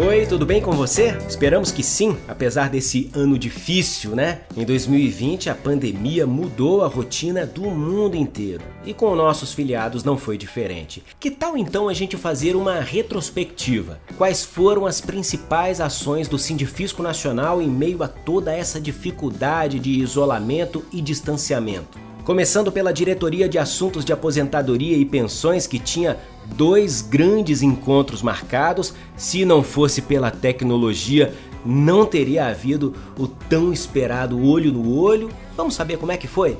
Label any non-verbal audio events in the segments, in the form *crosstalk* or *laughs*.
Oi, tudo bem com você? Esperamos que sim, apesar desse ano difícil, né? Em 2020, a pandemia mudou a rotina do mundo inteiro e com nossos filiados não foi diferente. Que tal então a gente fazer uma retrospectiva? Quais foram as principais ações do Sindifisco Nacional em meio a toda essa dificuldade de isolamento e distanciamento? Começando pela Diretoria de Assuntos de Aposentadoria e Pensões, que tinha dois grandes encontros marcados. Se não fosse pela tecnologia, não teria havido o tão esperado olho no olho. Vamos saber como é que foi?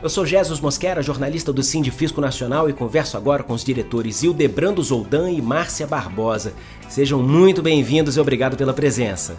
Eu sou Jesus Mosquera, jornalista do Sindifisco Nacional e converso agora com os diretores Hildebrando Zoldan e Márcia Barbosa. Sejam muito bem-vindos e obrigado pela presença.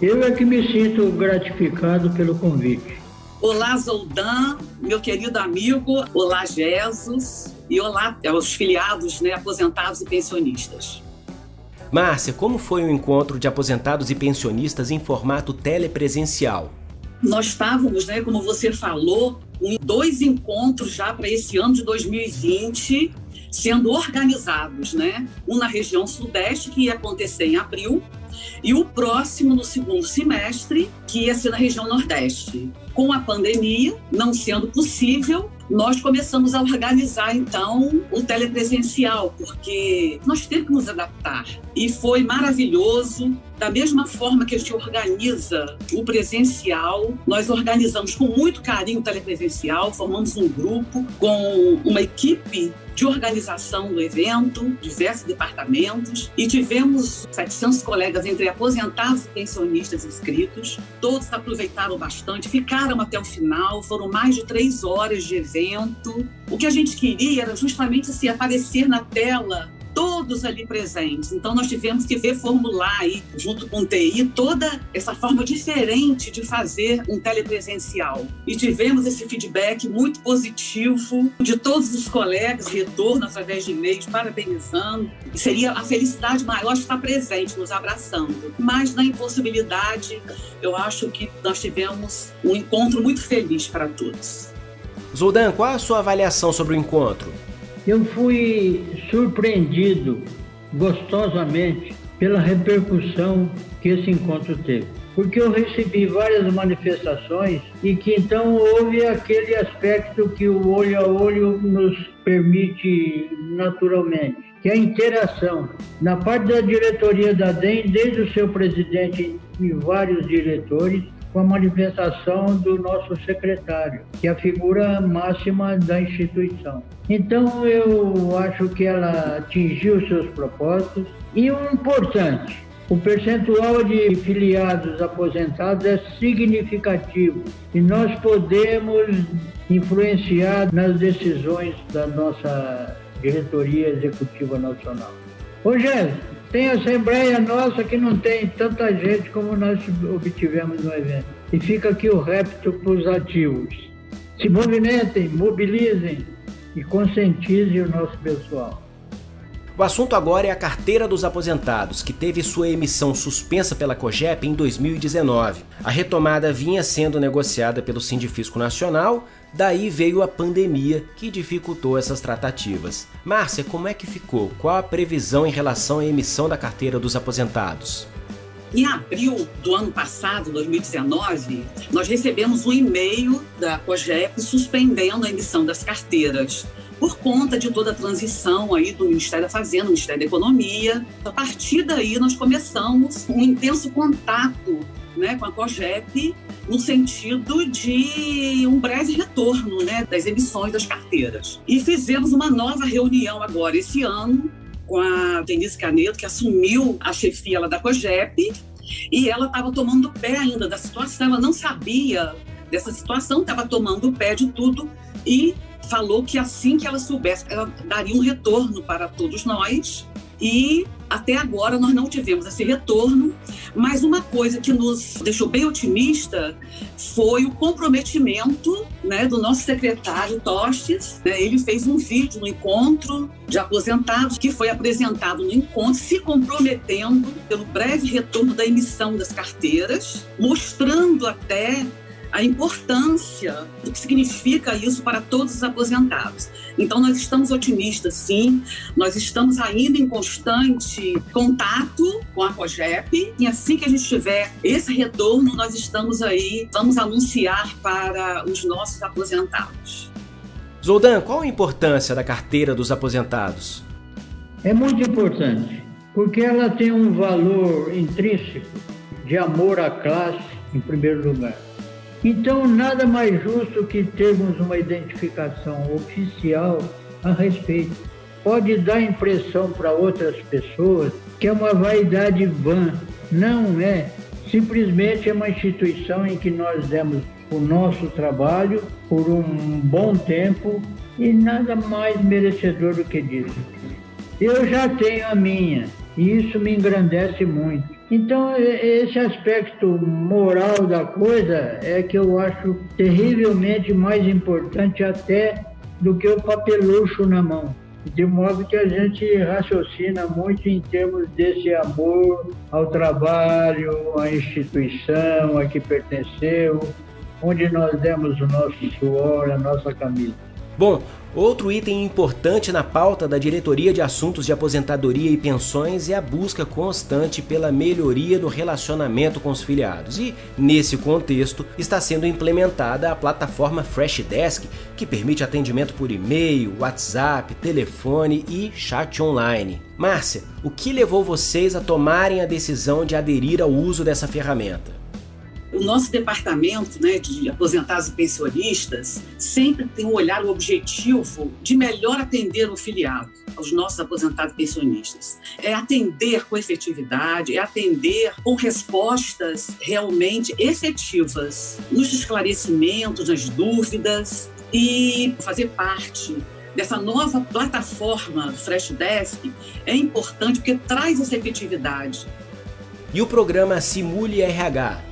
Eu é que me sinto gratificado pelo convite. Olá, Zoldan, meu querido amigo. Olá, Jesus. E olá aos filiados, né, aposentados e pensionistas. Márcia, como foi o encontro de aposentados e pensionistas em formato telepresencial? Nós estávamos, né, como você falou, em dois encontros já para esse ano de 2020 sendo organizados, né? Um na região sudeste, que ia acontecer em abril, e o próximo no segundo semestre, que ia ser na região nordeste. Com a pandemia não sendo possível, nós começamos a organizar então o telepresencial, porque nós temos que nos adaptar. E foi maravilhoso. Da mesma forma que a gente organiza o presencial, nós organizamos com muito carinho o telepresencial, formamos um grupo com uma equipe de organização do evento, diversos departamentos, e tivemos 700 colegas entre aposentados e pensionistas inscritos. Todos aproveitaram bastante, ficaram até o final, foram mais de três horas de evento. O que a gente queria era justamente assim, aparecer na tela todos ali presentes. Então, nós tivemos que reformular aí, junto com o TI, toda essa forma diferente de fazer um telepresencial. E tivemos esse feedback muito positivo de todos os colegas, retorno através de e-mails, parabenizando. Seria a felicidade maior de estar presente, nos abraçando. Mas, na impossibilidade, eu acho que nós tivemos um encontro muito feliz para todos. Zoldan, qual a sua avaliação sobre o encontro? Eu fui surpreendido gostosamente pela repercussão que esse encontro teve. Porque eu recebi várias manifestações e que então houve aquele aspecto que o olho a olho nos permite naturalmente, que é a interação. Na parte da diretoria da DEM, desde o seu presidente e vários diretores, com a manifestação do nosso secretário, que é a figura máxima da instituição. Então, eu acho que ela atingiu seus propósitos. E o importante, o percentual de filiados aposentados é significativo e nós podemos influenciar nas decisões da nossa diretoria executiva nacional. Jéssica, tem assembleia nossa que não tem tanta gente como nós obtivemos no evento. E fica aqui o repto para os ativos. Se movimentem, mobilizem e conscientizem o nosso pessoal. O assunto agora é a carteira dos aposentados, que teve sua emissão suspensa pela COGEP em 2019. A retomada vinha sendo negociada pelo Sindifisco Nacional, daí veio a pandemia que dificultou essas tratativas. Márcia, como é que ficou? Qual a previsão em relação à emissão da carteira dos aposentados? Em abril do ano passado, 2019, nós recebemos um e-mail da COGEP suspendendo a emissão das carteiras por conta de toda a transição aí do Ministério da Fazenda, do Ministério da Economia. A partir daí, nós começamos um intenso contato né, com a COGEP no sentido de um breve retorno né, das emissões das carteiras. E fizemos uma nova reunião agora esse ano com a Denise Caneto, que assumiu a chefia da COGEP, e ela estava tomando pé ainda da situação, ela não sabia dessa situação, estava tomando pé de tudo e falou que assim que ela soubesse, ela daria um retorno para todos nós. E até agora nós não tivemos esse retorno, mas uma coisa que nos deixou bem otimista foi o comprometimento né, do nosso secretário Tostes. Né, ele fez um vídeo no encontro de aposentados que foi apresentado no encontro, se comprometendo pelo breve retorno da emissão das carteiras, mostrando até a importância do que significa isso para todos os aposentados. Então, nós estamos otimistas, sim, nós estamos ainda em constante contato com a COGEP, e assim que a gente tiver esse retorno, nós estamos aí, vamos anunciar para os nossos aposentados. Zoldan, qual a importância da carteira dos aposentados? É muito importante, porque ela tem um valor intrínseco de amor à classe, em primeiro lugar. Então, nada mais justo que termos uma identificação oficial a respeito. Pode dar impressão para outras pessoas que é uma vaidade vã. Não é. Simplesmente é uma instituição em que nós demos o nosso trabalho por um bom tempo e nada mais merecedor do que disso. Eu já tenho a minha e isso me engrandece muito. Então, esse aspecto moral da coisa é que eu acho terrivelmente mais importante até do que o papelucho na mão. De modo que a gente raciocina muito em termos desse amor ao trabalho, à instituição a que pertenceu, onde nós demos o nosso suor, a nossa camisa. Bom, outro item importante na pauta da Diretoria de Assuntos de Aposentadoria e Pensões é a busca constante pela melhoria do relacionamento com os filiados. E, nesse contexto, está sendo implementada a plataforma Freshdesk, que permite atendimento por e-mail, WhatsApp, telefone e chat online. Márcia, o que levou vocês a tomarem a decisão de aderir ao uso dessa ferramenta? O nosso departamento né, de aposentados e pensionistas sempre tem um olhar objetivo de melhor atender o filiado, aos nossos aposentados e pensionistas. É atender com efetividade, é atender com respostas realmente efetivas nos esclarecimentos, nas dúvidas e fazer parte dessa nova plataforma Freshdesk é importante porque traz essa efetividade. E o programa Simule RH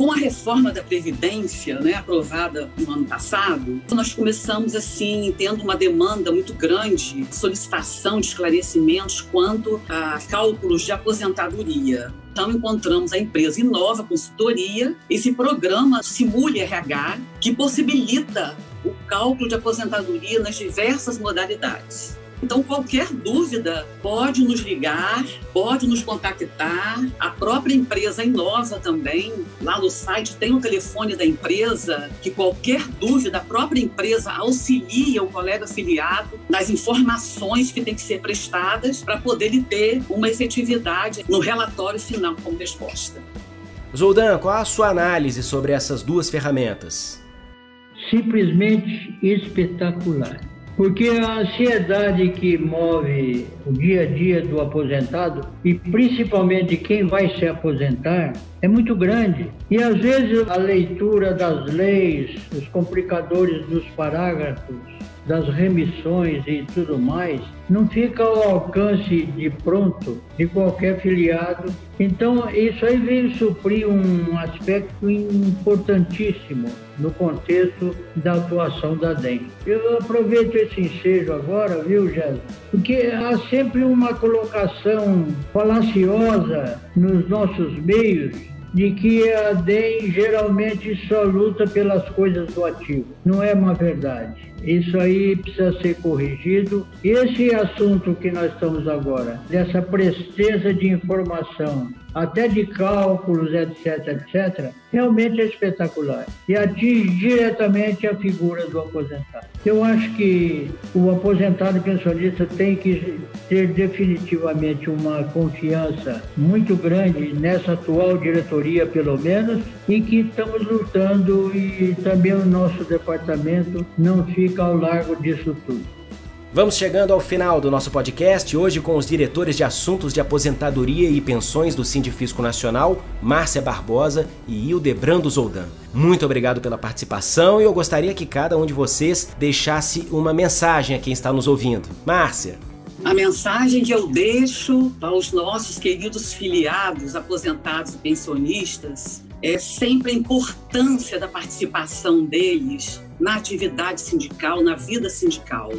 com a reforma da Previdência, né, aprovada no ano passado, nós começamos, assim, tendo uma demanda muito grande, solicitação de esclarecimentos quanto a cálculos de aposentadoria. Então, encontramos a empresa Inova Consultoria, esse programa Simule RH, que possibilita o cálculo de aposentadoria nas diversas modalidades. Então, qualquer dúvida pode nos ligar, pode nos contactar. A própria empresa Inova também, lá no site tem o um telefone da empresa, que qualquer dúvida, a própria empresa auxilia o colega afiliado nas informações que têm que ser prestadas para poder ter uma efetividade no relatório final como resposta. Zoldan, qual a sua análise sobre essas duas ferramentas? Simplesmente espetacular porque a ansiedade que move o dia a dia do aposentado e principalmente quem vai se aposentar é muito grande. E às vezes a leitura das leis, os complicadores dos parágrafos, das remissões e tudo mais, não fica ao alcance de pronto de qualquer filiado. Então, isso aí vem suprir um aspecto importantíssimo no contexto da atuação da DEM. Eu aproveito esse ensejo agora, viu, Jéssica? Porque há sempre uma colocação falaciosa nos nossos meios de que a DEM geralmente só luta pelas coisas do ativo. Não é uma verdade. Isso aí precisa ser corrigido. Esse assunto que nós estamos agora, dessa presteza de informação, até de cálculos, etc, etc, realmente é espetacular e atinge diretamente a figura do aposentado. Eu acho que o aposentado pensionista tem que ter definitivamente uma confiança muito grande nessa atual diretoria, pelo menos, e que estamos lutando e também o nosso departamento não fica ao largo disso tudo. Vamos chegando ao final do nosso podcast, hoje com os diretores de assuntos de aposentadoria e pensões do Sindifisco Nacional, Márcia Barbosa e Hildebrando Zoldan. Muito obrigado pela participação e eu gostaria que cada um de vocês deixasse uma mensagem a quem está nos ouvindo. Márcia. A mensagem que eu deixo aos nossos queridos filiados, aposentados e pensionistas é sempre a importância da participação deles na atividade sindical, na vida sindical.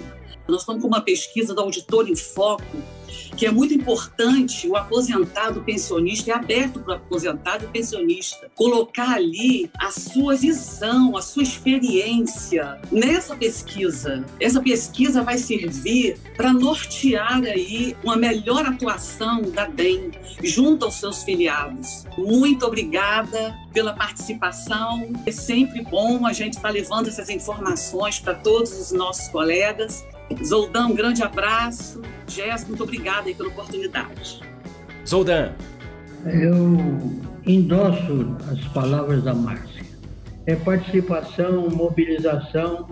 Nós estamos com uma pesquisa do Auditor em Foco que é muito importante o aposentado pensionista, é aberto para o aposentado pensionista, colocar ali a sua visão, a sua experiência nessa pesquisa. Essa pesquisa vai servir para nortear aí uma melhor atuação da DEM junto aos seus filiados. Muito obrigada pela participação. É sempre bom a gente estar tá levando essas informações para todos os nossos colegas. Zoldan, um grande abraço. Jéssica, muito obrigada aí pela oportunidade. Zoldan. Eu endosso as palavras da Márcia. É participação, mobilização,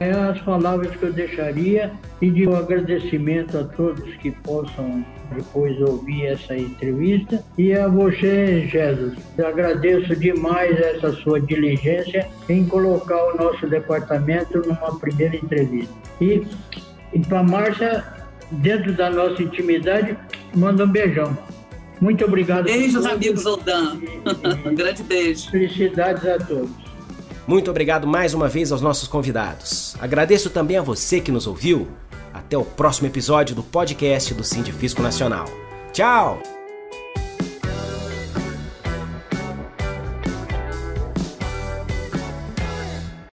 é as palavras que eu deixaria e de um agradecimento a todos que possam depois ouvir essa entrevista. E a você, Jesus, agradeço demais essa sua diligência em colocar o nosso departamento numa primeira entrevista. E, e para Márcia, dentro da nossa intimidade, manda um beijão. Muito obrigado. Beijos, amigos Odan. um *laughs* grande beijo. Felicidades a todos. Muito obrigado mais uma vez aos nossos convidados. Agradeço também a você que nos ouviu. Até o próximo episódio do podcast do Sindifisco Nacional. Tchau!